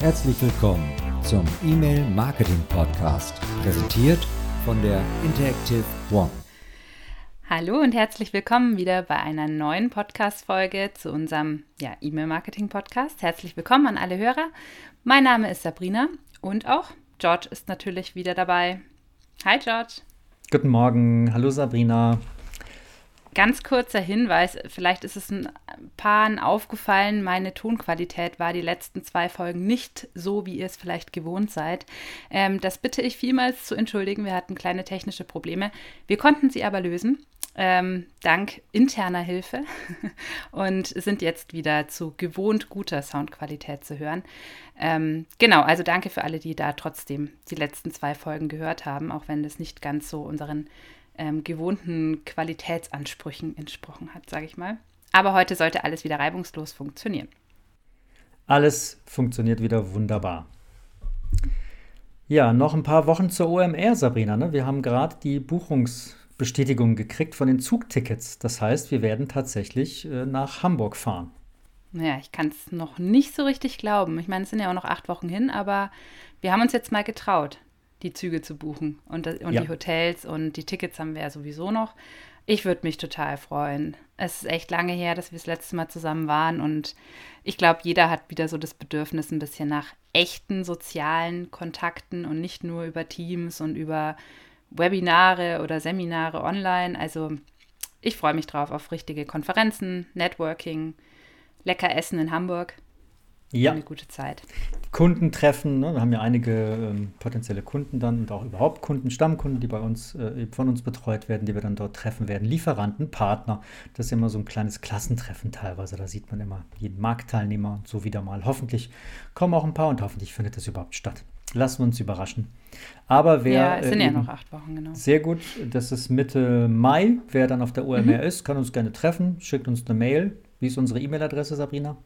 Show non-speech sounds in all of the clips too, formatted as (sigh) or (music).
Herzlich willkommen zum E-Mail Marketing Podcast, präsentiert von der Interactive One. Hallo und herzlich willkommen wieder bei einer neuen Podcast-Folge zu unserem ja, E-Mail-Marketing-Podcast. Herzlich willkommen an alle Hörer. Mein Name ist Sabrina und auch George ist natürlich wieder dabei. Hi George. Guten Morgen. Hallo Sabrina. Ganz kurzer Hinweis, vielleicht ist es ein paar aufgefallen, meine Tonqualität war die letzten zwei Folgen nicht so, wie ihr es vielleicht gewohnt seid. Ähm, das bitte ich vielmals zu entschuldigen, wir hatten kleine technische Probleme. Wir konnten sie aber lösen, ähm, dank interner Hilfe (laughs) und sind jetzt wieder zu gewohnt guter Soundqualität zu hören. Ähm, genau, also danke für alle, die da trotzdem die letzten zwei Folgen gehört haben, auch wenn das nicht ganz so unseren ähm, gewohnten Qualitätsansprüchen entsprochen hat, sage ich mal. Aber heute sollte alles wieder reibungslos funktionieren. Alles funktioniert wieder wunderbar. Ja, noch ein paar Wochen zur OMR, Sabrina. Ne? Wir haben gerade die Buchungsbestätigung gekriegt von den Zugtickets. Das heißt, wir werden tatsächlich äh, nach Hamburg fahren. Naja, ich kann es noch nicht so richtig glauben. Ich meine, es sind ja auch noch acht Wochen hin, aber wir haben uns jetzt mal getraut die Züge zu buchen und, und ja. die Hotels und die Tickets haben wir ja sowieso noch. Ich würde mich total freuen. Es ist echt lange her, dass wir das letzte Mal zusammen waren und ich glaube, jeder hat wieder so das Bedürfnis ein bisschen nach echten sozialen Kontakten und nicht nur über Teams und über Webinare oder Seminare online. Also ich freue mich drauf auf richtige Konferenzen, Networking, lecker Essen in Hamburg. Ja. Eine gute Zeit. Kunden treffen. Ne? Wir haben ja einige ähm, potenzielle Kunden dann und auch überhaupt Kunden, Stammkunden, die bei uns, äh, von uns betreut werden, die wir dann dort treffen werden. Lieferanten, Partner. Das ist immer so ein kleines Klassentreffen teilweise. Da sieht man immer jeden Marktteilnehmer und so wieder mal. Hoffentlich kommen auch ein paar und hoffentlich findet das überhaupt statt. Lassen wir uns überraschen. Aber wer. Ja, es sind äh, ja noch acht Wochen, genau. Sehr gut. Das ist Mitte Mai. Wer dann auf der OMR mhm. ist, kann uns gerne treffen. Schickt uns eine Mail. Wie ist unsere E-Mail-Adresse, Sabrina?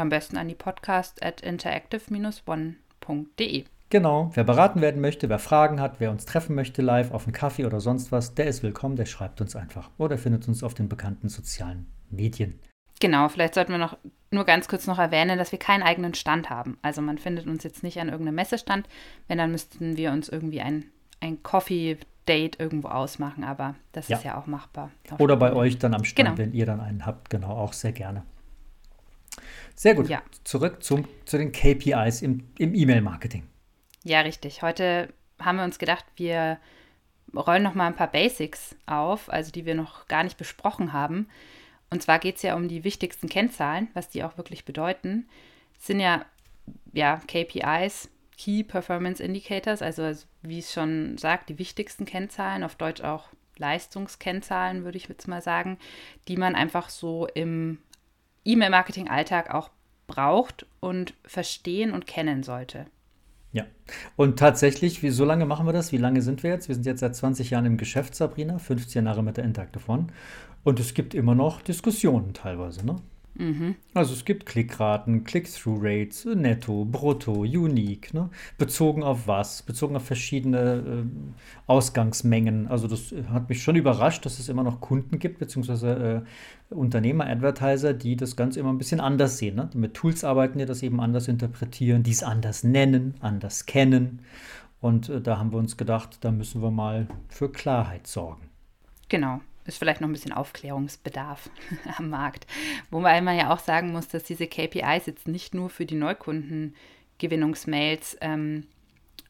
Am besten an die podcast at interactive-one.de. Genau, wer beraten werden möchte, wer Fragen hat, wer uns treffen möchte live auf einen Kaffee oder sonst was, der ist willkommen, der schreibt uns einfach oder findet uns auf den bekannten sozialen Medien. Genau, vielleicht sollten wir noch nur ganz kurz noch erwähnen, dass wir keinen eigenen Stand haben. Also man findet uns jetzt nicht an irgendeinem Messestand. Wenn, dann müssten wir uns irgendwie ein, ein Coffee-Date irgendwo ausmachen, aber das ja. ist ja auch machbar. Oder bei euch dann am Stand, genau. wenn ihr dann einen habt, genau, auch sehr gerne. Sehr gut. Ja. Zurück zum, zu den KPIs im, im E-Mail-Marketing. Ja, richtig. Heute haben wir uns gedacht, wir rollen noch mal ein paar Basics auf, also die wir noch gar nicht besprochen haben. Und zwar geht es ja um die wichtigsten Kennzahlen, was die auch wirklich bedeuten. Es sind ja, ja KPIs, Key Performance Indicators, also wie es schon sagt, die wichtigsten Kennzahlen, auf Deutsch auch Leistungskennzahlen, würde ich jetzt mal sagen, die man einfach so im E-Mail-Marketing-Alltag auch braucht und verstehen und kennen sollte. Ja, und tatsächlich, wie, so lange machen wir das? Wie lange sind wir jetzt? Wir sind jetzt seit 20 Jahren im Geschäft, Sabrina, 15 Jahre mit der Interactive One. Und es gibt immer noch Diskussionen teilweise, ne? Mhm. Also es gibt Klickraten, Click-Through-Rates, Netto, Brutto, Unique, ne? bezogen auf was, bezogen auf verschiedene äh, Ausgangsmengen. Also das hat mich schon überrascht, dass es immer noch Kunden gibt, beziehungsweise äh, Unternehmer, Advertiser, die das Ganze immer ein bisschen anders sehen, ne? die mit Tools arbeiten, die das eben anders interpretieren, die es anders nennen, anders kennen. Und äh, da haben wir uns gedacht, da müssen wir mal für Klarheit sorgen. Genau ist vielleicht noch ein bisschen Aufklärungsbedarf (laughs) am Markt. Wobei man ja auch sagen muss, dass diese KPIs jetzt nicht nur für die Neukundengewinnungsmails ähm,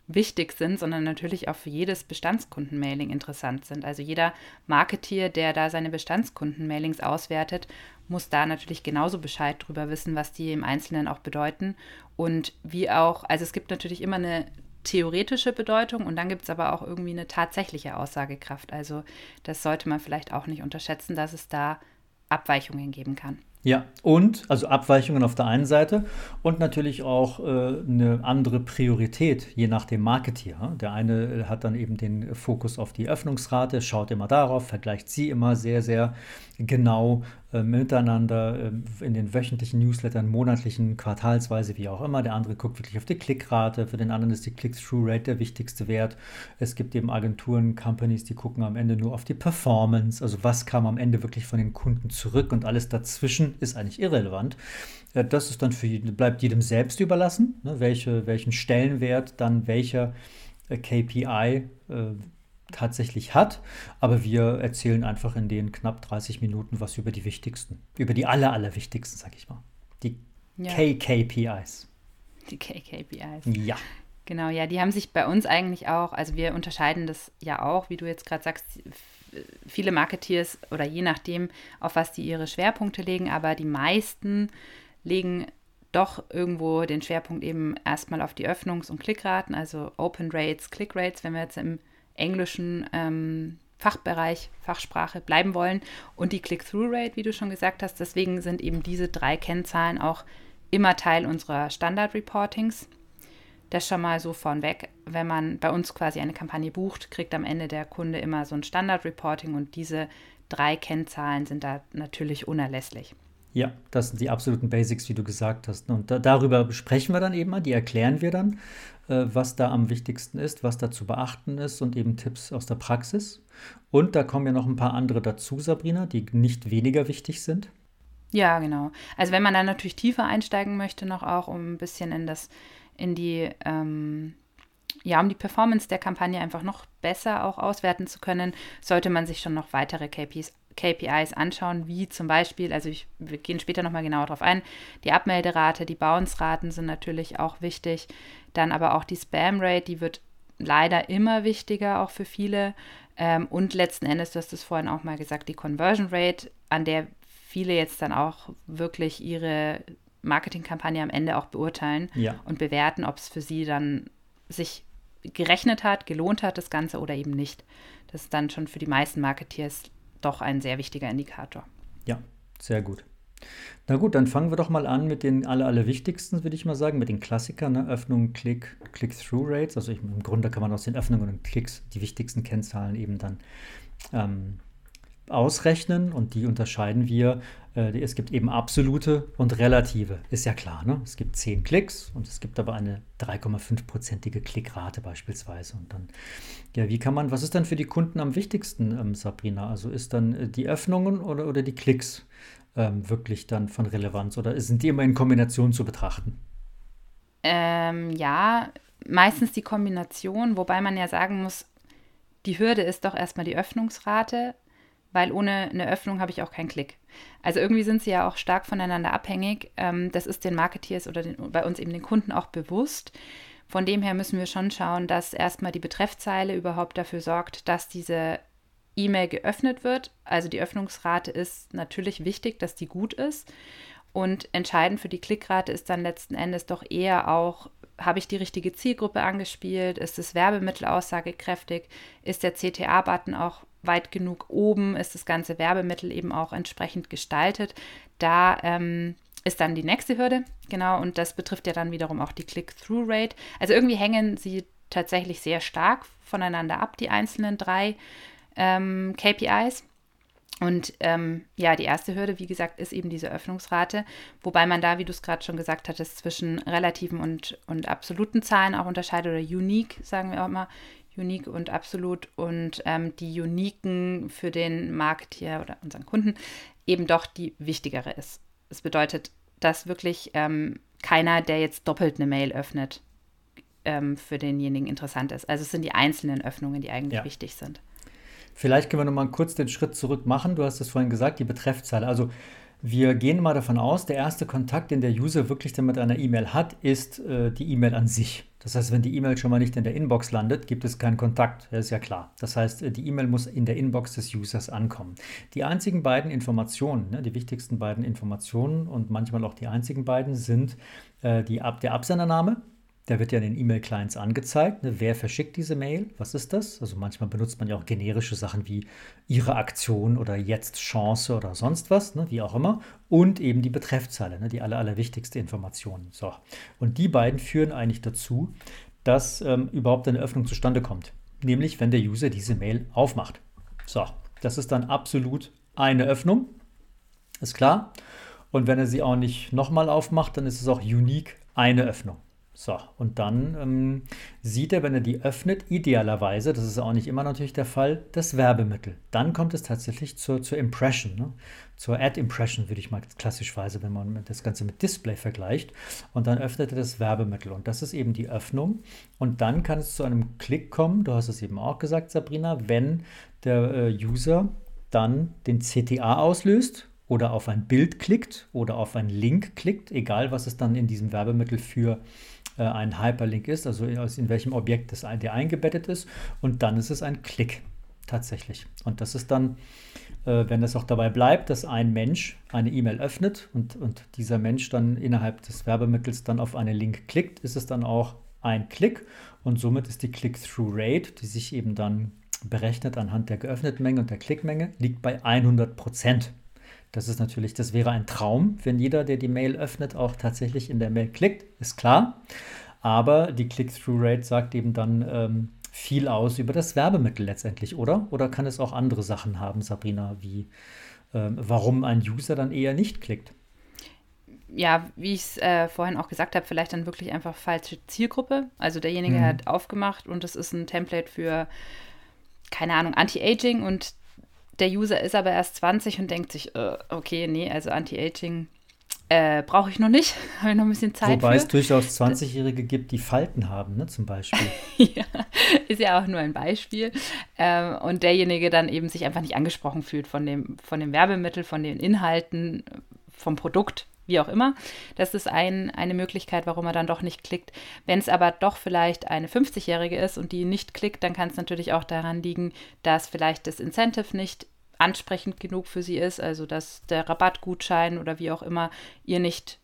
wichtig sind, sondern natürlich auch für jedes Bestandskundenmailing interessant sind. Also jeder Marketeer, der da seine Bestandskundenmailings auswertet, muss da natürlich genauso Bescheid drüber wissen, was die im Einzelnen auch bedeuten. Und wie auch, also es gibt natürlich immer eine theoretische Bedeutung und dann gibt es aber auch irgendwie eine tatsächliche Aussagekraft. Also das sollte man vielleicht auch nicht unterschätzen, dass es da Abweichungen geben kann. Ja, und also Abweichungen auf der einen Seite und natürlich auch äh, eine andere Priorität, je nach dem Marketeer. Der eine hat dann eben den Fokus auf die Öffnungsrate, schaut immer darauf, vergleicht sie immer sehr, sehr genau äh, miteinander äh, in den wöchentlichen Newslettern, monatlichen, quartalsweise, wie auch immer. Der andere guckt wirklich auf die Klickrate. Für den anderen ist die Click-Through-Rate der wichtigste Wert. Es gibt eben Agenturen, Companies, die gucken am Ende nur auf die Performance. Also was kam am Ende wirklich von den Kunden zurück und alles dazwischen ist eigentlich irrelevant. Äh, das ist dann für, bleibt jedem selbst überlassen, ne, welche, welchen Stellenwert dann welcher äh, KPI äh, tatsächlich hat. Aber wir erzählen einfach in den knapp 30 Minuten was über die wichtigsten, über die aller, aller wichtigsten, sag ich mal. Die ja. KKPIs. Die KKPIs. Ja. Genau, ja, die haben sich bei uns eigentlich auch, also wir unterscheiden das ja auch, wie du jetzt gerade sagst, viele Marketeers oder je nachdem, auf was die ihre Schwerpunkte legen, aber die meisten legen doch irgendwo den Schwerpunkt eben erstmal auf die Öffnungs- und Klickraten, also Open Rates, Click Rates, wenn wir jetzt im englischen ähm, Fachbereich, Fachsprache bleiben wollen und die Click-Through-Rate, wie du schon gesagt hast. Deswegen sind eben diese drei Kennzahlen auch immer Teil unserer Standard-Reportings. Das schon mal so vornweg. Wenn man bei uns quasi eine Kampagne bucht, kriegt am Ende der Kunde immer so ein Standard-Reporting und diese drei Kennzahlen sind da natürlich unerlässlich. Ja, das sind die absoluten Basics, wie du gesagt hast. Und da, darüber sprechen wir dann eben mal, die erklären wir dann, äh, was da am wichtigsten ist, was da zu beachten ist und eben Tipps aus der Praxis. Und da kommen ja noch ein paar andere dazu, Sabrina, die nicht weniger wichtig sind. Ja, genau. Also wenn man dann natürlich tiefer einsteigen möchte, noch auch, um ein bisschen in das, in die, ähm, ja, um die Performance der Kampagne einfach noch besser auch auswerten zu können, sollte man sich schon noch weitere KPIs KPIs anschauen, wie zum Beispiel, also ich, wir gehen später nochmal genauer darauf ein, die Abmelderate, die Bounce-Raten sind natürlich auch wichtig, dann aber auch die Spam-Rate, die wird leider immer wichtiger, auch für viele. Ähm, und letzten Endes, du hast es vorhin auch mal gesagt, die Conversion Rate, an der viele jetzt dann auch wirklich ihre Marketingkampagne am Ende auch beurteilen ja. und bewerten, ob es für sie dann sich gerechnet hat, gelohnt hat, das Ganze oder eben nicht. Das ist dann schon für die meisten Marketeers doch ein sehr wichtiger Indikator. Ja, sehr gut. Na gut, dann fangen wir doch mal an mit den aller, allerwichtigsten, würde ich mal sagen, mit den Klassikern, ne? Öffnung, Klick, Click-Through-Rates. Also ich, im Grunde kann man aus den Öffnungen und Klicks die wichtigsten Kennzahlen eben dann ähm, ausrechnen und die unterscheiden wir. Äh, es gibt eben absolute und relative, ist ja klar. Ne? Es gibt 10 Klicks und es gibt aber eine 3,5-prozentige Klickrate beispielsweise. Und dann, ja, wie kann man, was ist dann für die Kunden am wichtigsten, ähm, Sabrina? Also ist dann äh, die Öffnungen oder, oder die Klicks ähm, wirklich dann von Relevanz oder sind die immer in Kombination zu betrachten? Ähm, ja, meistens die Kombination, wobei man ja sagen muss, die Hürde ist doch erstmal die Öffnungsrate weil ohne eine Öffnung habe ich auch keinen Klick. Also irgendwie sind sie ja auch stark voneinander abhängig. Ähm, das ist den Marketeers oder den, bei uns eben den Kunden auch bewusst. Von dem her müssen wir schon schauen, dass erstmal die Betreffzeile überhaupt dafür sorgt, dass diese E-Mail geöffnet wird. Also die Öffnungsrate ist natürlich wichtig, dass die gut ist. Und entscheidend für die Klickrate ist dann letzten Endes doch eher auch, habe ich die richtige Zielgruppe angespielt? Ist das Werbemittel aussagekräftig? Ist der CTA-Button auch weit genug oben ist das ganze Werbemittel eben auch entsprechend gestaltet. Da ähm, ist dann die nächste Hürde, genau, und das betrifft ja dann wiederum auch die Click-Through-Rate. Also irgendwie hängen sie tatsächlich sehr stark voneinander ab, die einzelnen drei ähm, KPIs. Und ähm, ja, die erste Hürde, wie gesagt, ist eben diese Öffnungsrate, wobei man da, wie du es gerade schon gesagt hattest, zwischen relativen und, und absoluten Zahlen auch unterscheidet oder unique, sagen wir auch mal. Unique und Absolut und ähm, die Uniken für den Marketeer oder unseren Kunden eben doch die wichtigere ist. Das bedeutet, dass wirklich ähm, keiner, der jetzt doppelt eine Mail öffnet, ähm, für denjenigen interessant ist. Also es sind die einzelnen Öffnungen, die eigentlich ja. wichtig sind. Vielleicht können wir noch mal kurz den Schritt zurück machen. Du hast es vorhin gesagt, die Betreffzeile. Also wir gehen mal davon aus, der erste Kontakt, den der User wirklich dann mit einer E-Mail hat, ist äh, die E-Mail an sich. Das heißt, wenn die E-Mail schon mal nicht in der Inbox landet, gibt es keinen Kontakt. Das ist ja klar. Das heißt, äh, die E-Mail muss in der Inbox des Users ankommen. Die einzigen beiden Informationen, ne, die wichtigsten beiden Informationen und manchmal auch die einzigen beiden sind äh, die, der Absendername der wird ja in den E-Mail-Clients angezeigt. Ne? Wer verschickt diese Mail? Was ist das? Also manchmal benutzt man ja auch generische Sachen wie Ihre Aktion oder jetzt Chance oder sonst was, ne? wie auch immer. Und eben die Betreffzeile, ne? die aller, allerwichtigste Information. So. Und die beiden führen eigentlich dazu, dass ähm, überhaupt eine Öffnung zustande kommt. Nämlich, wenn der User diese Mail aufmacht. So, das ist dann absolut eine Öffnung. Ist klar? Und wenn er sie auch nicht nochmal aufmacht, dann ist es auch unique eine Öffnung. So, und dann ähm, sieht er, wenn er die öffnet, idealerweise, das ist auch nicht immer natürlich der Fall, das Werbemittel. Dann kommt es tatsächlich zur, zur Impression, ne? zur Ad-Impression, würde ich mal klassischweise, wenn man das Ganze mit Display vergleicht. Und dann öffnet er das Werbemittel. Und das ist eben die Öffnung. Und dann kann es zu einem Klick kommen, du hast es eben auch gesagt, Sabrina, wenn der äh, User dann den CTA auslöst oder auf ein Bild klickt oder auf einen Link klickt, egal was es dann in diesem Werbemittel für ein Hyperlink ist, also in welchem Objekt das, der eingebettet ist. Und dann ist es ein Klick tatsächlich. Und das ist dann, äh, wenn es auch dabei bleibt, dass ein Mensch eine E-Mail öffnet und, und dieser Mensch dann innerhalb des Werbemittels dann auf einen Link klickt, ist es dann auch ein Klick und somit ist die Click-Through-Rate, die sich eben dann berechnet anhand der geöffneten Menge und der Klickmenge, liegt bei 100 Prozent. Das ist natürlich, das wäre ein Traum, wenn jeder, der die Mail öffnet, auch tatsächlich in der Mail klickt, ist klar. Aber die Click-Through-Rate sagt eben dann ähm, viel aus über das Werbemittel letztendlich, oder? Oder kann es auch andere Sachen haben, Sabrina, wie ähm, warum ein User dann eher nicht klickt? ja, wie ich es äh, vorhin auch gesagt habe, vielleicht dann wirklich einfach falsche Zielgruppe. Also derjenige mhm. hat aufgemacht und es ist ein Template für, keine Ahnung, Anti-Aging und der User ist aber erst 20 und denkt sich, äh, okay, nee, also Anti-Aging äh, brauche ich noch nicht, (laughs) habe ich noch ein bisschen Zeit Wobei für. es durchaus 20-Jährige gibt, die Falten haben, ne, zum Beispiel. (laughs) ja, ist ja auch nur ein Beispiel. Ähm, und derjenige dann eben sich einfach nicht angesprochen fühlt von dem, von dem Werbemittel, von den Inhalten, vom Produkt, wie auch immer. Das ist ein, eine Möglichkeit, warum er dann doch nicht klickt. Wenn es aber doch vielleicht eine 50-Jährige ist und die nicht klickt, dann kann es natürlich auch daran liegen, dass vielleicht das Incentive nicht ansprechend genug für sie ist, also dass der Rabattgutschein oder wie auch immer ihr nicht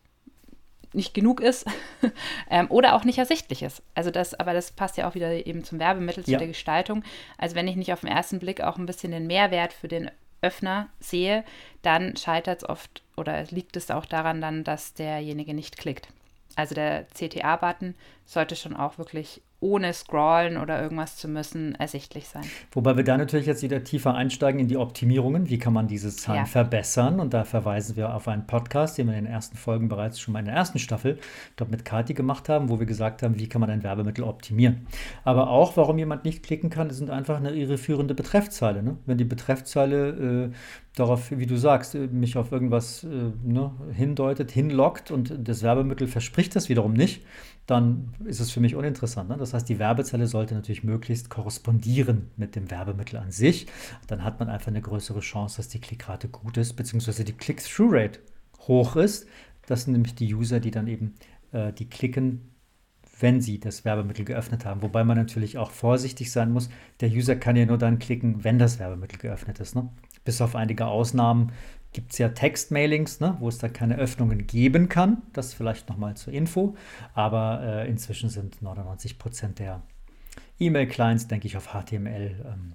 nicht genug ist (laughs) ähm, oder auch nicht ersichtlich ist. Also das, aber das passt ja auch wieder eben zum Werbemittel, zu ja. der Gestaltung. Also wenn ich nicht auf den ersten Blick auch ein bisschen den Mehrwert für den Öffner sehe, dann scheitert es oft oder liegt es auch daran dann, dass derjenige nicht klickt. Also der CTA-Button sollte schon auch wirklich ohne scrollen oder irgendwas zu müssen, ersichtlich sein. Wobei wir da natürlich jetzt wieder tiefer einsteigen in die Optimierungen. Wie kann man diese Zahlen ja. verbessern? Und da verweisen wir auf einen Podcast, den wir in den ersten Folgen bereits schon mal in der ersten Staffel dort mit Kati gemacht haben, wo wir gesagt haben, wie kann man ein Werbemittel optimieren. Aber auch, warum jemand nicht klicken kann, sind einfach eine irreführende Betreffzeile. Ne? Wenn die Betreffzeile äh, darauf, wie du sagst, äh, mich auf irgendwas äh, ne, hindeutet, hinlockt und das Werbemittel verspricht das wiederum nicht, dann ist es für mich uninteressant. Ne? Das heißt, die Werbezelle sollte natürlich möglichst korrespondieren mit dem Werbemittel an sich. Dann hat man einfach eine größere Chance, dass die Klickrate gut ist, beziehungsweise die Click-Through-Rate hoch ist. Das sind nämlich die User, die dann eben äh, die klicken, wenn sie das Werbemittel geöffnet haben. Wobei man natürlich auch vorsichtig sein muss. Der User kann ja nur dann klicken, wenn das Werbemittel geöffnet ist. Ne? Bis auf einige Ausnahmen gibt es ja Textmailings, ne, wo es da keine Öffnungen geben kann. Das vielleicht nochmal zur Info. Aber äh, inzwischen sind 99 Prozent der E-Mail-Clients, denke ich, auf HTML ähm,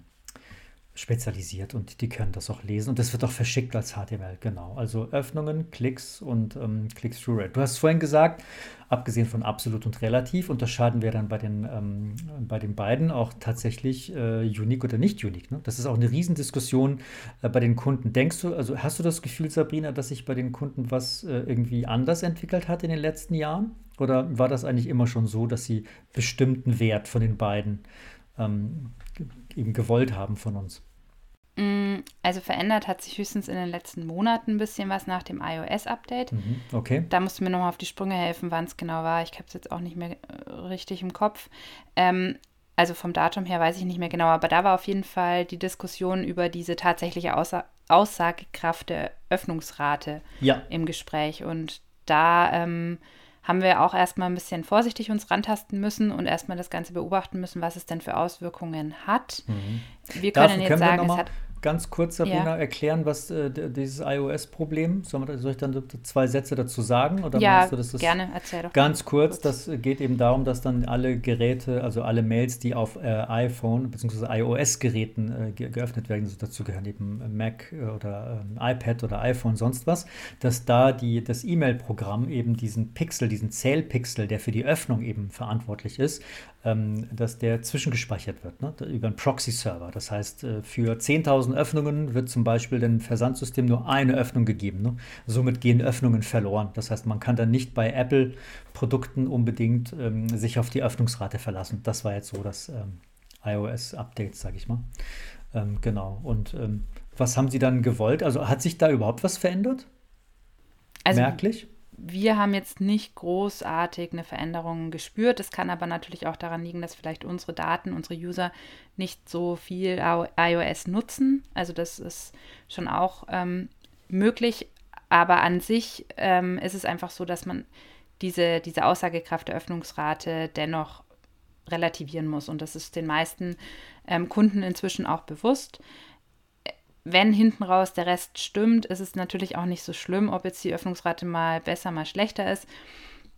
spezialisiert und die können das auch lesen und das wird auch verschickt als HTML, genau. Also Öffnungen, Klicks und ähm, Click-Through-Rate. Du hast vorhin gesagt, abgesehen von absolut und relativ, unterscheiden wir dann bei den, ähm, bei den beiden auch tatsächlich äh, unique oder nicht unique. Ne? Das ist auch eine Riesendiskussion äh, bei den Kunden. Denkst du, also hast du das Gefühl, Sabrina, dass sich bei den Kunden was äh, irgendwie anders entwickelt hat in den letzten Jahren? Oder war das eigentlich immer schon so, dass sie bestimmten Wert von den beiden ähm, eben gewollt haben von uns? Mm, also verändert hat sich höchstens in den letzten Monaten ein bisschen was nach dem iOS-Update. Mhm, okay. Da musst du mir nochmal auf die Sprünge helfen, wann es genau war. Ich habe es jetzt auch nicht mehr äh, richtig im Kopf. Ähm, also vom Datum her weiß ich nicht mehr genau, aber da war auf jeden Fall die Diskussion über diese tatsächliche Aussa Aussagekraft der Öffnungsrate ja. im Gespräch. Und da ähm, haben wir auch erstmal ein bisschen vorsichtig uns rantasten müssen und erstmal das Ganze beobachten müssen, was es denn für Auswirkungen hat. Mhm. Wir können Dafür jetzt können sagen, es hat ganz kurz, Sabrina, ja. erklären, was äh, dieses iOS-Problem, soll, soll, ich dann zwei Sätze dazu sagen? Oder ja, du, das gerne, erzähl doch. Ganz kurz, kurz, das geht eben darum, dass dann alle Geräte, also alle Mails, die auf äh, iPhone bzw. iOS-Geräten äh, ge geöffnet werden, also dazu gehören eben Mac äh, oder ähm, iPad oder iPhone, sonst was, dass da die, das E-Mail-Programm eben diesen Pixel, diesen Zählpixel, der für die Öffnung eben verantwortlich ist, dass der zwischengespeichert wird, ne? über einen Proxy-Server. Das heißt, äh, für 10.000 1000 Öffnungen wird zum Beispiel dem Versandsystem nur eine Öffnung gegeben. Ne? Somit gehen Öffnungen verloren. Das heißt, man kann dann nicht bei Apple-Produkten unbedingt ähm, sich auf die Öffnungsrate verlassen. Das war jetzt so das ähm, iOS-Update, sage ich mal. Ähm, genau. Und ähm, was haben Sie dann gewollt? Also hat sich da überhaupt was verändert? Also, Merklich? Wir haben jetzt nicht großartig eine Veränderung gespürt. Es kann aber natürlich auch daran liegen, dass vielleicht unsere Daten, unsere User nicht so viel iOS nutzen. Also das ist schon auch ähm, möglich. Aber an sich ähm, ist es einfach so, dass man diese, diese Aussagekraft der Öffnungsrate dennoch relativieren muss. Und das ist den meisten ähm, Kunden inzwischen auch bewusst wenn hinten raus der Rest stimmt, ist es natürlich auch nicht so schlimm, ob jetzt die Öffnungsrate mal besser, mal schlechter ist.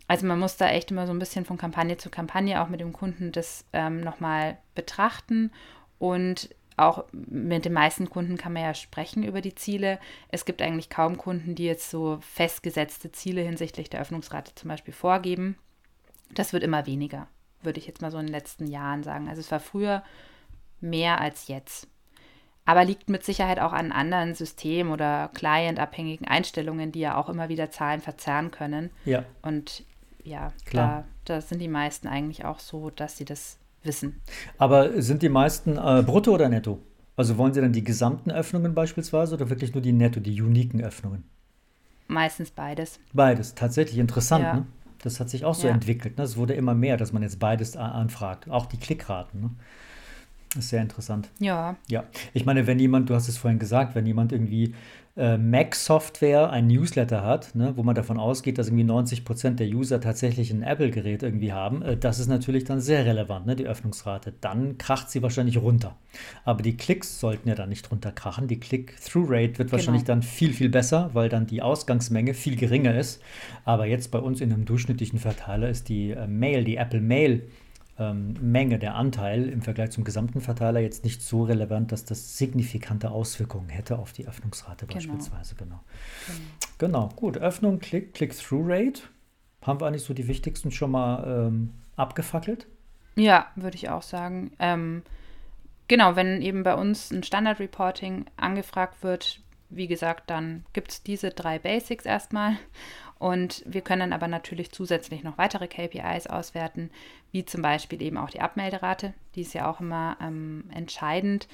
Also man muss da echt immer so ein bisschen von Kampagne zu Kampagne auch mit dem Kunden das ähm, nochmal betrachten. Und auch mit den meisten Kunden kann man ja sprechen über die Ziele. Es gibt eigentlich kaum Kunden, die jetzt so festgesetzte Ziele hinsichtlich der Öffnungsrate zum Beispiel vorgeben. Das wird immer weniger, würde ich jetzt mal so in den letzten Jahren sagen. Also es war früher mehr als jetzt aber liegt mit Sicherheit auch an anderen System- oder clientabhängigen Einstellungen, die ja auch immer wieder Zahlen verzerren können. Ja. Und ja, Klar. Da, da sind die meisten eigentlich auch so, dass sie das wissen. Aber sind die meisten äh, brutto oder netto? Also wollen Sie dann die gesamten Öffnungen beispielsweise oder wirklich nur die netto, die uniken Öffnungen? Meistens beides. Beides, tatsächlich interessant. Ja. Ne? Das hat sich auch so ja. entwickelt. Ne? Es wurde immer mehr, dass man jetzt beides anfragt. Auch die Klickraten. Ne? Das ist sehr interessant. Ja. Ja. Ich meine, wenn jemand, du hast es vorhin gesagt, wenn jemand irgendwie äh, Mac-Software ein Newsletter hat, ne, wo man davon ausgeht, dass irgendwie 90 Prozent der User tatsächlich ein Apple-Gerät irgendwie haben, äh, das ist natürlich dann sehr relevant, ne, die Öffnungsrate. Dann kracht sie wahrscheinlich runter. Aber die Klicks sollten ja dann nicht runterkrachen. Die Click-Through-Rate wird wahrscheinlich genau. dann viel, viel besser, weil dann die Ausgangsmenge viel geringer ist. Aber jetzt bei uns in einem durchschnittlichen Verteiler ist die äh, Mail, die Apple Mail, ähm, Menge, der Anteil im Vergleich zum gesamten Verteiler jetzt nicht so relevant, dass das signifikante Auswirkungen hätte auf die Öffnungsrate genau. beispielsweise. Genau. genau. Genau, gut. Öffnung, Click, Click-Through-Rate. Haben wir eigentlich so die wichtigsten schon mal ähm, abgefackelt? Ja, würde ich auch sagen. Ähm, genau, wenn eben bei uns ein Standard-Reporting angefragt wird, wie gesagt, dann gibt es diese drei Basics erstmal. Und wir können aber natürlich zusätzlich noch weitere KPIs auswerten, wie zum Beispiel eben auch die Abmelderate. Die ist ja auch immer ähm, entscheidend.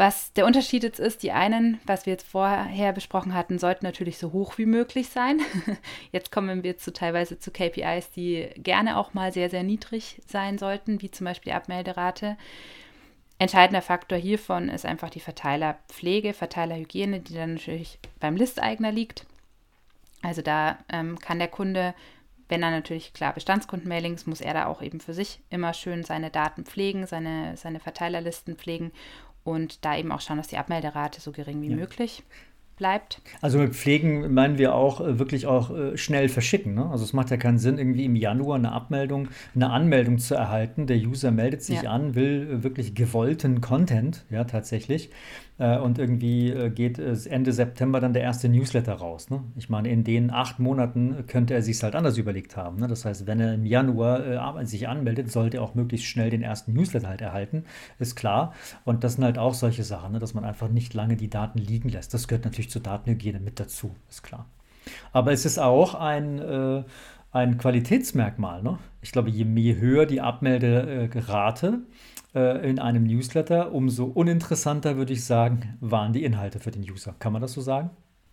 Was der Unterschied jetzt ist, die einen, was wir jetzt vorher besprochen hatten, sollten natürlich so hoch wie möglich sein. (laughs) Jetzt kommen wir zu teilweise zu KPIs, die gerne auch mal sehr, sehr niedrig sein sollten, wie zum Beispiel die Abmelderate. Entscheidender Faktor hiervon ist einfach die Verteilerpflege, Verteilerhygiene, die dann natürlich beim Listeigner liegt. Also da ähm, kann der Kunde, wenn er natürlich klar Bestandskundenmailings, muss er da auch eben für sich immer schön seine Daten pflegen, seine, seine Verteilerlisten pflegen und da eben auch schauen, dass die Abmelderate so gering wie ja. möglich bleibt. Also mit Pflegen meinen wir auch äh, wirklich auch äh, schnell verschicken. Ne? Also es macht ja keinen Sinn, irgendwie im Januar eine Abmeldung, eine Anmeldung zu erhalten. Der User meldet sich ja. an, will äh, wirklich gewollten Content, ja tatsächlich. Äh, und irgendwie äh, geht Ende September dann der erste Newsletter raus. Ne? Ich meine, in den acht Monaten könnte er sich halt anders überlegt haben. Ne? Das heißt, wenn er im Januar äh, sich anmeldet, sollte er auch möglichst schnell den ersten Newsletter halt erhalten, ist klar. Und das sind halt auch solche Sachen, ne? dass man einfach nicht lange die Daten liegen lässt. Das gehört natürlich zur Datenhygiene mit dazu, ist klar. Aber es ist auch ein, äh, ein Qualitätsmerkmal. Ne? Ich glaube, je, je höher die Abmelderate, äh, in einem Newsletter, umso uninteressanter, würde ich sagen, waren die Inhalte für den User. Kann man das so sagen?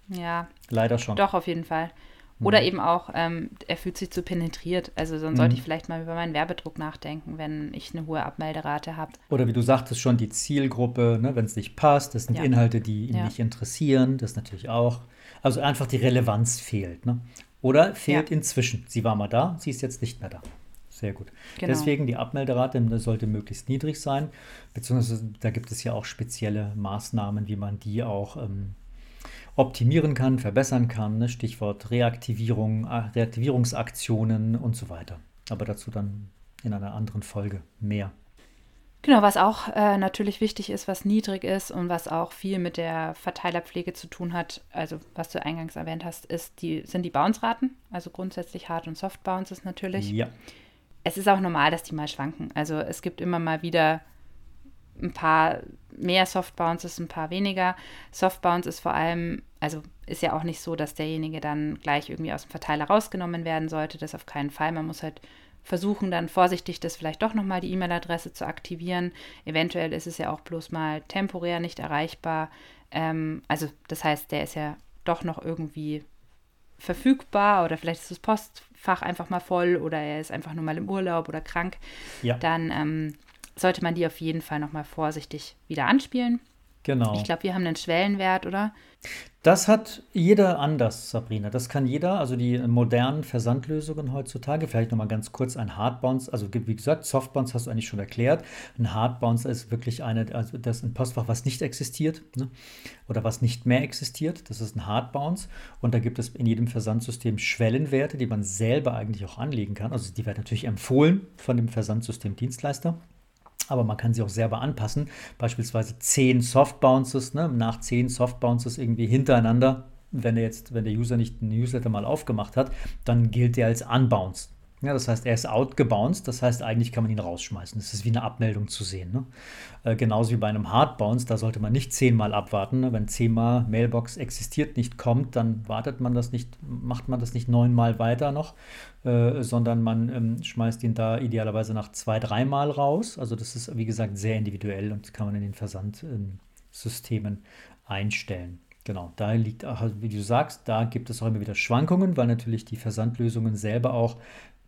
Ja. Leider schon. Doch, auf jeden Fall. Oder mhm. eben auch, ähm, er fühlt sich zu penetriert. Also dann sollte mhm. ich vielleicht mal über meinen Werbedruck nachdenken, wenn ich eine hohe Abmelderate habe. Oder wie du sagtest schon, die Zielgruppe, ne, wenn es nicht passt, das sind ja. Inhalte, die ihn ja. nicht interessieren, das natürlich auch. Also einfach die Relevanz fehlt. Ne? Oder fehlt ja. inzwischen. Sie war mal da, sie ist jetzt nicht mehr da. Sehr gut. Genau. Deswegen die Abmelderate sollte möglichst niedrig sein, beziehungsweise da gibt es ja auch spezielle Maßnahmen, wie man die auch ähm, optimieren kann, verbessern kann. Ne? Stichwort Reaktivierung, äh, Reaktivierungsaktionen und so weiter. Aber dazu dann in einer anderen Folge mehr. Genau, was auch äh, natürlich wichtig ist, was niedrig ist und was auch viel mit der Verteilerpflege zu tun hat, also was du eingangs erwähnt hast, ist die, sind die Bounce-Raten, also grundsätzlich Hard- und Soft-Bounces natürlich. Ja es ist auch normal, dass die mal schwanken. Also es gibt immer mal wieder ein paar mehr Softbounces, ein paar weniger. Softbounce ist vor allem, also ist ja auch nicht so, dass derjenige dann gleich irgendwie aus dem Verteiler rausgenommen werden sollte. Das auf keinen Fall. Man muss halt versuchen dann vorsichtig das vielleicht doch nochmal die E-Mail-Adresse zu aktivieren. Eventuell ist es ja auch bloß mal temporär nicht erreichbar. Ähm, also das heißt, der ist ja doch noch irgendwie verfügbar oder vielleicht ist das Postfach einfach mal voll oder er ist einfach nur mal im Urlaub oder krank. Ja. Dann ähm, sollte man die auf jeden Fall nochmal vorsichtig wieder anspielen. Genau. Ich glaube, wir haben einen Schwellenwert, oder? Das hat jeder anders, Sabrina. Das kann jeder, also die modernen Versandlösungen heutzutage. Vielleicht nochmal ganz kurz ein Hardbounce. Also wie gesagt, Softbounce hast du eigentlich schon erklärt. Ein Hardbounce ist wirklich eine, also das ist ein Postfach, was nicht existiert ne? oder was nicht mehr existiert. Das ist ein Hardbounce. Und da gibt es in jedem Versandsystem Schwellenwerte, die man selber eigentlich auch anlegen kann. Also die werden natürlich empfohlen von dem Versandsystem Dienstleister aber man kann sie auch selber anpassen. Beispielsweise 10 Soft Bounces, ne? nach 10 Soft Bounces irgendwie hintereinander. Wenn der jetzt, wenn der User nicht einen Newsletter mal aufgemacht hat, dann gilt der als unbounced. Ja, das heißt, er ist outgebounced, das heißt, eigentlich kann man ihn rausschmeißen. Das ist wie eine Abmeldung zu sehen. Ne? Äh, genauso wie bei einem Hardbounce, da sollte man nicht zehnmal abwarten. Ne? Wenn zehnmal Mailbox existiert, nicht kommt, dann wartet man das nicht, macht man das nicht neunmal weiter noch, äh, sondern man ähm, schmeißt ihn da idealerweise nach zwei, dreimal raus. Also das ist, wie gesagt, sehr individuell und kann man in den Versandsystemen ähm, einstellen. Genau, da liegt, wie du sagst, da gibt es auch immer wieder Schwankungen, weil natürlich die Versandlösungen selber auch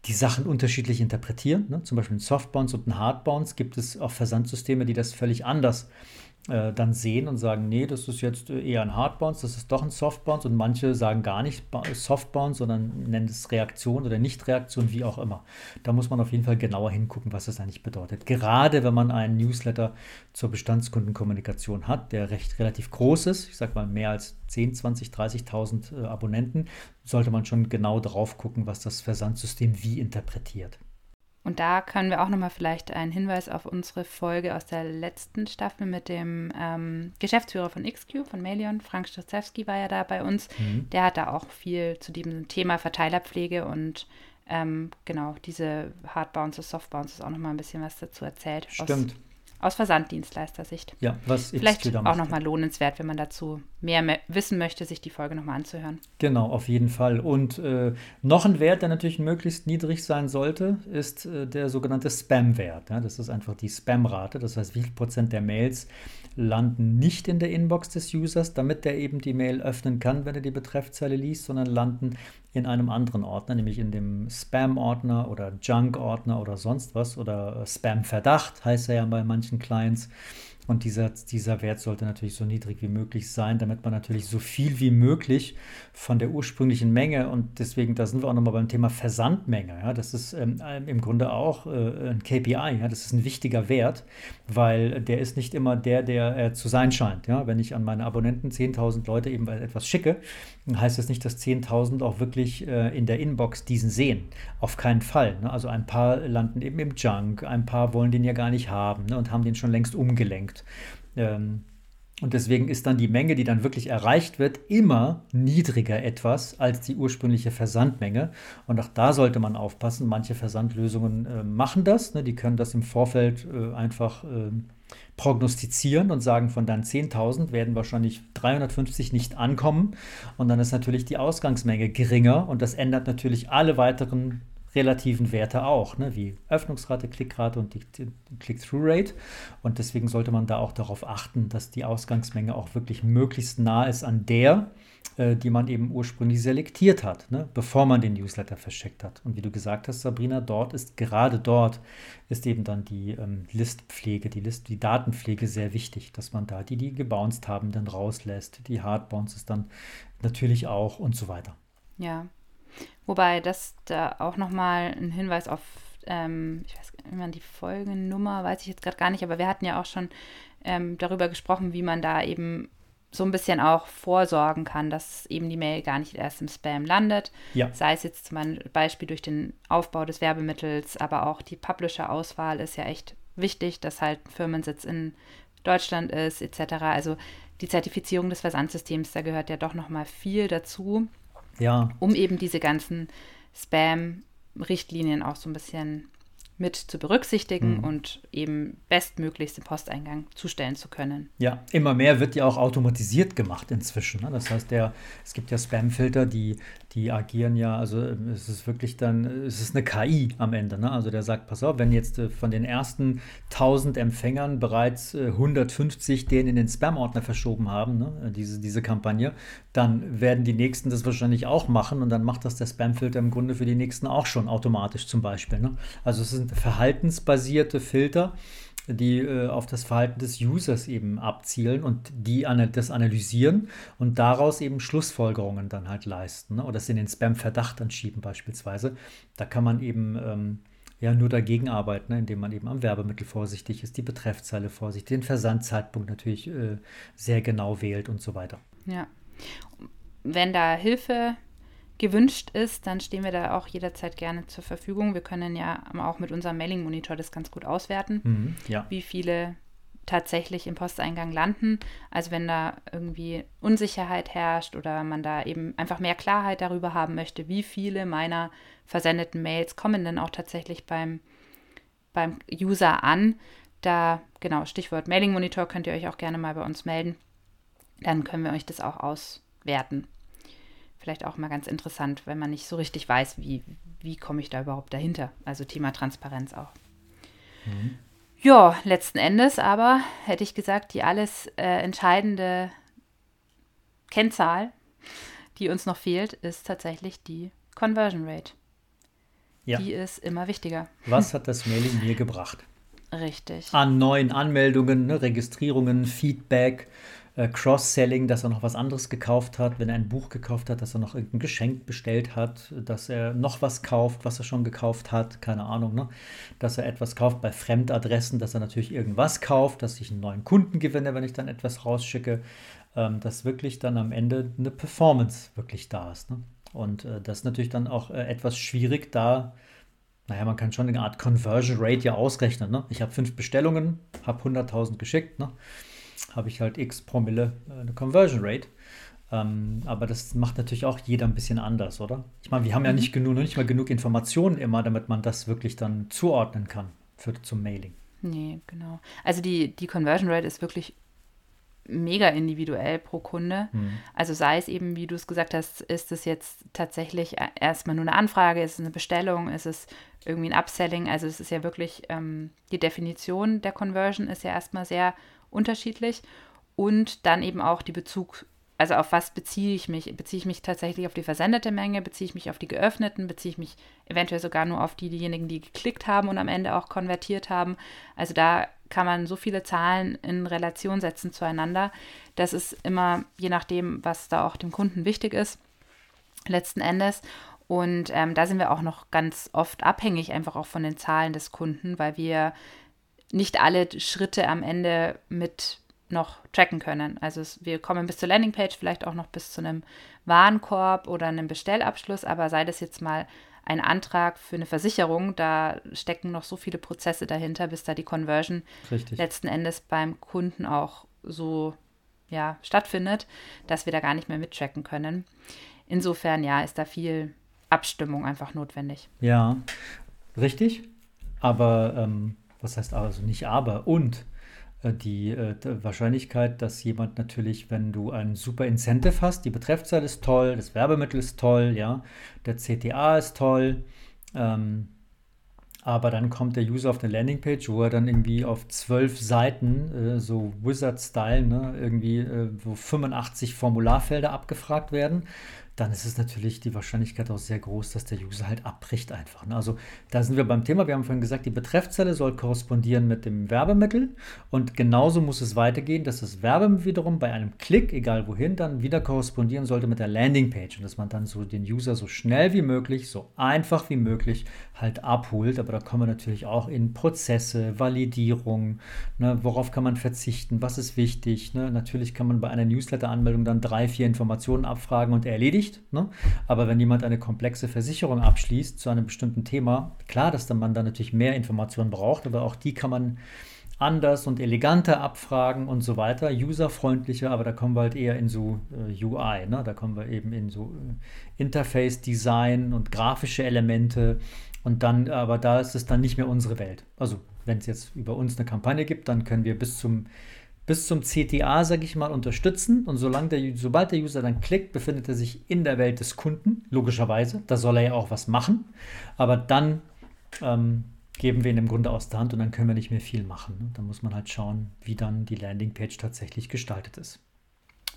die Sachen unterschiedlich interpretieren. Ne? Zum Beispiel ein Softbounce und ein Hardbounce gibt es auch Versandsysteme, die das völlig anders äh, dann sehen und sagen, nee, das ist jetzt äh, eher ein Hardbounce, das ist doch ein Softbounce und manche sagen gar nicht Softbounce, sondern nennen es Reaktion oder Nichtreaktion, wie auch immer. Da muss man auf jeden Fall genauer hingucken, was das eigentlich bedeutet. Gerade wenn man einen Newsletter zur Bestandskundenkommunikation hat, der recht relativ groß ist, ich sage mal mehr als 10, 20, 30.000 äh, Abonnenten, sollte man schon genau drauf gucken, was das Versandsystem wie interpretiert. Und da können wir auch nochmal vielleicht einen Hinweis auf unsere Folge aus der letzten Staffel mit dem ähm, Geschäftsführer von XQ, von Melion, Frank Strzewski war ja da bei uns. Mhm. Der hat da auch viel zu diesem Thema Verteilerpflege und ähm, genau diese Hard Bounces, Soft Bounces auch nochmal ein bisschen was dazu erzählt. Stimmt. Aus, aus Versanddienstleister-Sicht. Ja, was Vielleicht auch nochmal lohnenswert, wenn man dazu mehr me wissen möchte, sich die Folge nochmal anzuhören. Genau, auf jeden Fall. Und äh, noch ein Wert, der natürlich möglichst niedrig sein sollte, ist äh, der sogenannte Spam-Wert. Ja, das ist einfach die Spam-Rate. Das heißt, wie viel Prozent der Mails landen nicht in der Inbox des Users, damit der eben die Mail öffnen kann, wenn er die Betreffzeile liest, sondern landen in einem anderen Ordner, nämlich in dem Spam-Ordner oder Junk-Ordner oder sonst was oder Spam-Verdacht heißt er ja bei manchen Clients. Und dieser, dieser Wert sollte natürlich so niedrig wie möglich sein, damit man natürlich so viel wie möglich von der ursprünglichen Menge und deswegen, da sind wir auch nochmal beim Thema Versandmenge. Ja, das ist ähm, im Grunde auch äh, ein KPI, ja, das ist ein wichtiger Wert, weil der ist nicht immer der, der äh, zu sein scheint. Ja, wenn ich an meine Abonnenten 10.000 Leute eben etwas schicke, heißt das nicht, dass 10.000 auch wirklich äh, in der Inbox diesen sehen. Auf keinen Fall. Ne? Also ein paar landen eben im Junk, ein paar wollen den ja gar nicht haben ne? und haben den schon längst umgelenkt. Ähm, und deswegen ist dann die Menge, die dann wirklich erreicht wird, immer niedriger etwas als die ursprüngliche Versandmenge. Und auch da sollte man aufpassen. Manche Versandlösungen äh, machen das. Ne? Die können das im Vorfeld äh, einfach äh, prognostizieren und sagen, von deinen 10.000 werden wahrscheinlich 350 nicht ankommen. Und dann ist natürlich die Ausgangsmenge geringer. Und das ändert natürlich alle weiteren relativen Werte auch, ne, wie Öffnungsrate, Klickrate und die, Click-Through-Rate. Und deswegen sollte man da auch darauf achten, dass die Ausgangsmenge auch wirklich möglichst nah ist an der, äh, die man eben ursprünglich selektiert hat, ne, bevor man den Newsletter verschickt hat. Und wie du gesagt hast, Sabrina, dort ist gerade dort ist eben dann die ähm, Listpflege, die, List, die Datenpflege sehr wichtig, dass man da die, die gebounced haben, dann rauslässt, die Hardbounces dann natürlich auch und so weiter. Ja, Wobei das da auch nochmal ein Hinweis auf, ähm, ich weiß nicht, man die Folgennummer, weiß ich jetzt gerade gar nicht, aber wir hatten ja auch schon ähm, darüber gesprochen, wie man da eben so ein bisschen auch vorsorgen kann, dass eben die Mail gar nicht erst im Spam landet. Ja. Sei es jetzt zum Beispiel durch den Aufbau des Werbemittels, aber auch die Publisher-Auswahl ist ja echt wichtig, dass halt ein Firmensitz in Deutschland ist, etc. Also die Zertifizierung des Versandsystems, da gehört ja doch nochmal viel dazu. Ja. Um eben diese ganzen Spam-Richtlinien auch so ein bisschen mit zu berücksichtigen mhm. und eben bestmöglichst den Posteingang zustellen zu können. Ja, immer mehr wird ja auch automatisiert gemacht inzwischen. Ne? Das heißt, der, es gibt ja Spamfilter, die, die agieren ja, also es ist wirklich dann, es ist eine KI am Ende. Ne? Also der sagt, pass auf, wenn jetzt äh, von den ersten 1000 Empfängern bereits 150 äh, den in den Spam-Ordner verschoben haben, ne? diese, diese Kampagne, dann werden die nächsten das wahrscheinlich auch machen und dann macht das der Spamfilter im Grunde für die nächsten auch schon automatisch zum Beispiel. Ne? Also es sind verhaltensbasierte Filter, die äh, auf das Verhalten des Users eben abzielen und die das analysieren und daraus eben Schlussfolgerungen dann halt leisten ne? oder es in den Spam-Verdacht anschieben beispielsweise. Da kann man eben ähm, ja nur dagegen arbeiten, ne? indem man eben am Werbemittel vorsichtig ist, die Betreffzeile vorsichtig, den Versandzeitpunkt natürlich äh, sehr genau wählt und so weiter. Ja. Wenn da Hilfe gewünscht ist, dann stehen wir da auch jederzeit gerne zur Verfügung. Wir können ja auch mit unserem Mailing-Monitor das ganz gut auswerten, mhm, ja. wie viele tatsächlich im Posteingang landen. Also wenn da irgendwie Unsicherheit herrscht oder man da eben einfach mehr Klarheit darüber haben möchte, wie viele meiner versendeten Mails kommen denn auch tatsächlich beim, beim User an. Da, genau, Stichwort Mailing Monitor könnt ihr euch auch gerne mal bei uns melden. Dann können wir euch das auch auswerten vielleicht auch mal ganz interessant, wenn man nicht so richtig weiß, wie, wie komme ich da überhaupt dahinter. Also Thema Transparenz auch. Mhm. Ja, letzten Endes aber hätte ich gesagt, die alles äh, entscheidende Kennzahl, die uns noch fehlt, ist tatsächlich die Conversion Rate. Ja. Die ist immer wichtiger. Was hat das Mailing mir gebracht? Richtig. An neuen Anmeldungen, ne, Registrierungen, Feedback, äh, Cross-Selling, dass er noch was anderes gekauft hat, wenn er ein Buch gekauft hat, dass er noch irgendein Geschenk bestellt hat, dass er noch was kauft, was er schon gekauft hat, keine Ahnung, ne? dass er etwas kauft bei Fremdadressen, dass er natürlich irgendwas kauft, dass ich einen neuen Kunden gewinne, wenn ich dann etwas rausschicke, ähm, dass wirklich dann am Ende eine Performance wirklich da ist. Ne? Und äh, das ist natürlich dann auch äh, etwas schwierig, da naja, man kann schon eine Art Conversion Rate ja ausrechnen. Ne? Ich habe fünf Bestellungen, habe 100.000 geschickt. Ne? Habe ich halt x Promille äh, eine Conversion Rate. Ähm, aber das macht natürlich auch jeder ein bisschen anders, oder? Ich meine, wir haben ja mhm. nicht genug, nicht mal genug Informationen immer, damit man das wirklich dann zuordnen kann für, zum Mailing. Nee, genau. Also die, die Conversion Rate ist wirklich mega individuell pro Kunde. Mhm. Also sei es eben, wie du es gesagt hast, ist es jetzt tatsächlich erstmal nur eine Anfrage, ist es eine Bestellung, ist es irgendwie ein Upselling. Also es ist ja wirklich, ähm, die Definition der Conversion ist ja erstmal sehr unterschiedlich. Und dann eben auch die Bezug, also auf was beziehe ich mich? Beziehe ich mich tatsächlich auf die versendete Menge? Beziehe ich mich auf die geöffneten? Beziehe ich mich eventuell sogar nur auf die, diejenigen, die geklickt haben und am Ende auch konvertiert haben? Also da kann man so viele Zahlen in Relation setzen zueinander. Das ist immer je nachdem, was da auch dem Kunden wichtig ist, letzten Endes. Und ähm, da sind wir auch noch ganz oft abhängig, einfach auch von den Zahlen des Kunden, weil wir nicht alle Schritte am Ende mit noch tracken können. Also es, wir kommen bis zur Landingpage, vielleicht auch noch bis zu einem Warenkorb oder einem Bestellabschluss, aber sei das jetzt mal ein Antrag für eine Versicherung, da stecken noch so viele Prozesse dahinter, bis da die Conversion Richtig. letzten Endes beim Kunden auch so ja, stattfindet, dass wir da gar nicht mehr mittracken können. Insofern, ja, ist da viel Abstimmung einfach notwendig. Ja, richtig. Aber ähm, was heißt also nicht aber? Und äh, die, äh, die, Wahrscheinlichkeit, dass jemand natürlich, wenn du ein super Incentive hast, die Betreffzahl ist toll, das Werbemittel ist toll, ja, der CTA ist toll, ähm, aber dann kommt der User auf eine Landingpage, wo er dann irgendwie auf zwölf Seiten, äh, so Wizard-Style, ne, irgendwie, äh, wo 85 Formularfelder abgefragt werden dann ist es natürlich die Wahrscheinlichkeit auch sehr groß, dass der User halt abbricht einfach. Ne? Also da sind wir beim Thema, wir haben vorhin gesagt, die Betreffzelle soll korrespondieren mit dem Werbemittel und genauso muss es weitergehen, dass das Werbemittel wiederum bei einem Klick, egal wohin, dann wieder korrespondieren sollte mit der Landingpage und dass man dann so den User so schnell wie möglich, so einfach wie möglich halt abholt. Aber da kommen wir natürlich auch in Prozesse, Validierung, ne? worauf kann man verzichten, was ist wichtig. Ne? Natürlich kann man bei einer Newsletter-Anmeldung dann drei, vier Informationen abfragen und erledigt nicht. Ne? Aber wenn jemand eine komplexe Versicherung abschließt zu einem bestimmten Thema, klar, dass der Mann dann natürlich mehr Informationen braucht, aber auch die kann man anders und eleganter abfragen und so weiter, userfreundlicher, aber da kommen wir halt eher in so äh, UI, ne? da kommen wir eben in so äh, Interface-Design und grafische Elemente Und dann, aber da ist es dann nicht mehr unsere Welt. Also wenn es jetzt über uns eine Kampagne gibt, dann können wir bis zum, bis zum CTA, sage ich mal, unterstützen. Und solange der, sobald der User dann klickt, befindet er sich in der Welt des Kunden, logischerweise. Da soll er ja auch was machen. Aber dann ähm, geben wir ihn im Grunde aus der Hand und dann können wir nicht mehr viel machen. Da muss man halt schauen, wie dann die Landingpage tatsächlich gestaltet ist.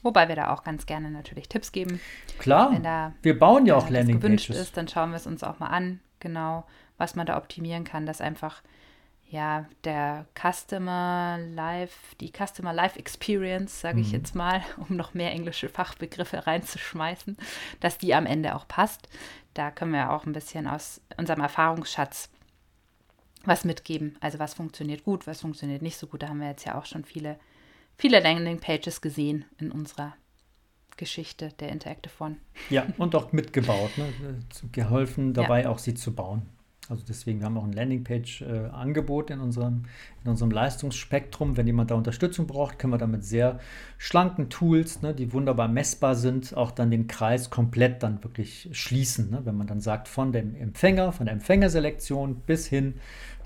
Wobei wir da auch ganz gerne natürlich Tipps geben. Klar, da, wir bauen ja auch wenn Landingpages. gewünscht ist, dann schauen wir es uns auch mal an, genau, was man da optimieren kann, dass einfach ja der Customer Life, die Customer Life Experience, sage ich Mhm. jetzt mal, (laughs) um noch mehr englische Fachbegriffe reinzuschmeißen, dass die am Ende auch passt. Da können wir auch ein bisschen aus unserem Erfahrungsschatz was mitgeben. Also was funktioniert gut, was funktioniert nicht so gut. Da haben wir jetzt ja auch schon viele, viele Landingpages gesehen in unserer Geschichte der Interactive One. Ja, und auch mitgebaut, ne? Geholfen dabei auch sie zu bauen. Also deswegen, wir haben auch ein Landingpage-Angebot in, unserem, in unserem Leistungsspektrum. Wenn jemand da Unterstützung braucht, können wir da mit sehr schlanken Tools, ne, die wunderbar messbar sind, auch dann den Kreis komplett dann wirklich schließen. Ne? Wenn man dann sagt, von dem Empfänger, von der Empfängerselektion bis hin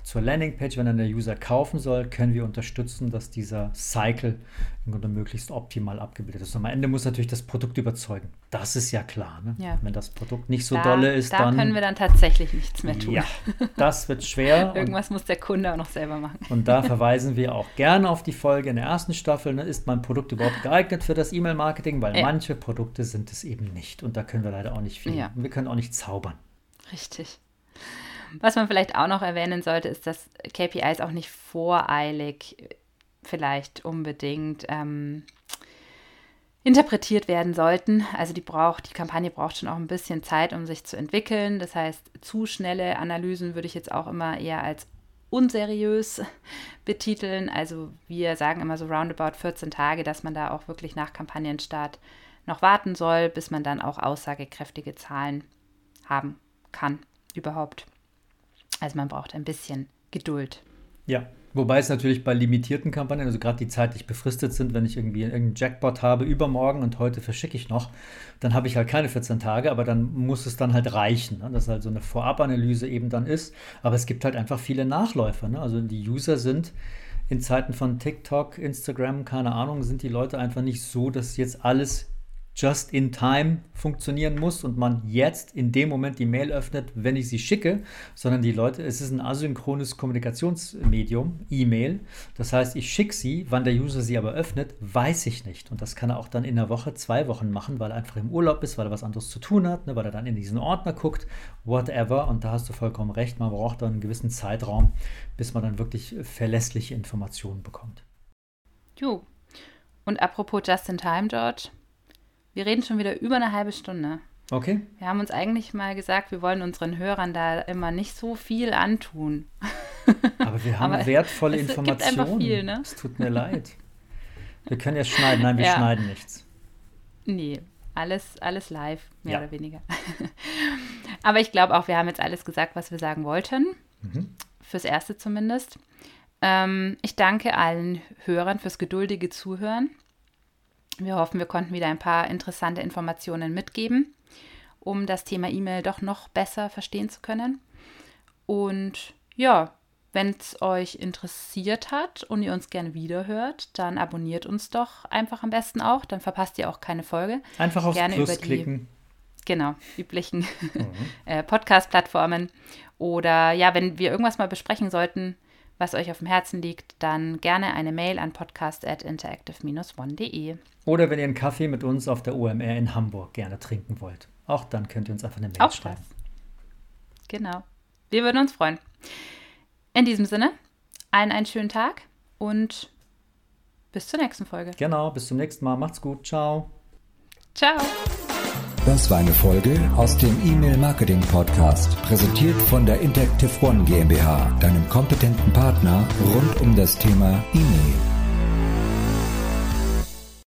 zur Landingpage, wenn dann der User kaufen soll, können wir unterstützen, dass dieser Cycle im Grunde möglichst optimal abgebildet ist. Und am Ende muss natürlich das Produkt überzeugen. Das ist ja klar. Ne? Ja. Wenn das Produkt nicht so da, dolle ist, da dann können wir dann tatsächlich nichts mehr tun. ja, das wird schwer. (laughs) Irgendwas muss der Kunde auch noch selber machen. und da (laughs) verweisen wir auch gerne auf die Folge in der ersten Staffel. Ne? Ist mein Produkt überhaupt geeignet für das E-Mail-Marketing? Weil Ja. manche Produkte sind es eben nicht. Und da können wir leider auch nicht viel. Ja. Wir können auch nicht zaubern. Richtig. Was man vielleicht auch noch erwähnen sollte, ist, dass KPIs auch nicht voreilig vielleicht unbedingt ähm, interpretiert werden sollten. Also die braucht, die Kampagne braucht schon auch ein bisschen Zeit, um sich zu entwickeln. Das heißt, zu schnelle Analysen würde ich jetzt auch immer eher als unseriös (laughs) betiteln. Also wir sagen immer so roundabout 14 Tage, dass man da auch wirklich nach Kampagnenstart noch warten soll, bis man dann auch aussagekräftige Zahlen haben kann überhaupt. Also man braucht ein bisschen Geduld. Ja, wobei es natürlich bei limitierten Kampagnen, also gerade die zeitlich befristet sind, wenn ich irgendwie irgendeinen Jackpot habe übermorgen und heute verschicke ich noch, dann habe ich halt keine 14 Tage, aber dann muss es dann halt reichen, ne? dass halt so eine Vorabanalyse eben dann ist. Aber es gibt halt einfach viele Nachläufer. Ne? Also die User sind in Zeiten von TikTok, Instagram, keine Ahnung, sind die Leute einfach nicht so, dass jetzt alles just in time funktionieren muss und man jetzt in dem Moment die Mail öffnet, wenn ich sie schicke, sondern die Leute, es ist ein asynchrones Kommunikationsmedium, E-Mail. Das heißt, ich schicke sie, wann der User sie aber öffnet, weiß ich nicht. Und das kann er auch dann in einer Woche, zwei Wochen machen, weil er einfach im Urlaub ist, weil er was anderes zu tun hat, ne, weil er dann in diesen Ordner guckt, whatever. Und da hast du vollkommen recht, man braucht dann einen gewissen Zeitraum, bis man dann wirklich verlässliche Informationen bekommt. Jo. Und apropos Just in Time, George, wir reden schon wieder über eine halbe Stunde. Okay? Wir haben uns eigentlich mal gesagt, wir wollen unseren Hörern da immer nicht so viel antun. (laughs) Aber wir haben Aber wertvolle es gibt Informationen. einfach viel, ne? Es tut mir leid. Wir können jetzt schneiden. Nein, wir Ja. schneiden nichts. Nee, alles, alles live, mehr Ja. oder weniger. (laughs) Aber ich glaube auch, wir haben jetzt alles gesagt, was wir sagen wollten. Mhm. Fürs Erste zumindest. Ähm, ich danke allen Hörern fürs geduldige Zuhören. Wir hoffen, wir konnten wieder ein paar interessante Informationen mitgeben, um das Thema E-Mail doch noch besser verstehen zu können. Und ja, wenn es euch interessiert hat und ihr uns gerne wiederhört, dann abonniert uns doch einfach am besten auch. Dann verpasst ihr auch keine Folge. Einfach aufs Gerne Plus über die- klicken. Genau, üblichen Mhm. (laughs) äh, Podcast-Plattformen. Oder ja, wenn wir irgendwas mal besprechen sollten, was euch auf dem Herzen liegt, dann gerne eine Mail an podcast.interactive-one.de. Oder wenn ihr einen Kaffee mit uns auf der OMR in Hamburg gerne trinken wollt. Auch dann könnt ihr uns einfach eine Mail Auch schreiben. das. Genau. Wir würden uns freuen. In diesem Sinne, allen einen schönen Tag und bis zur nächsten Folge. Genau, bis zum nächsten Mal. Macht's gut. Ciao. Ciao. Das war eine Folge aus dem E-Mail Marketing Podcast, präsentiert von der Interactive One GmbH, deinem kompetenten Partner rund um das Thema E-Mail.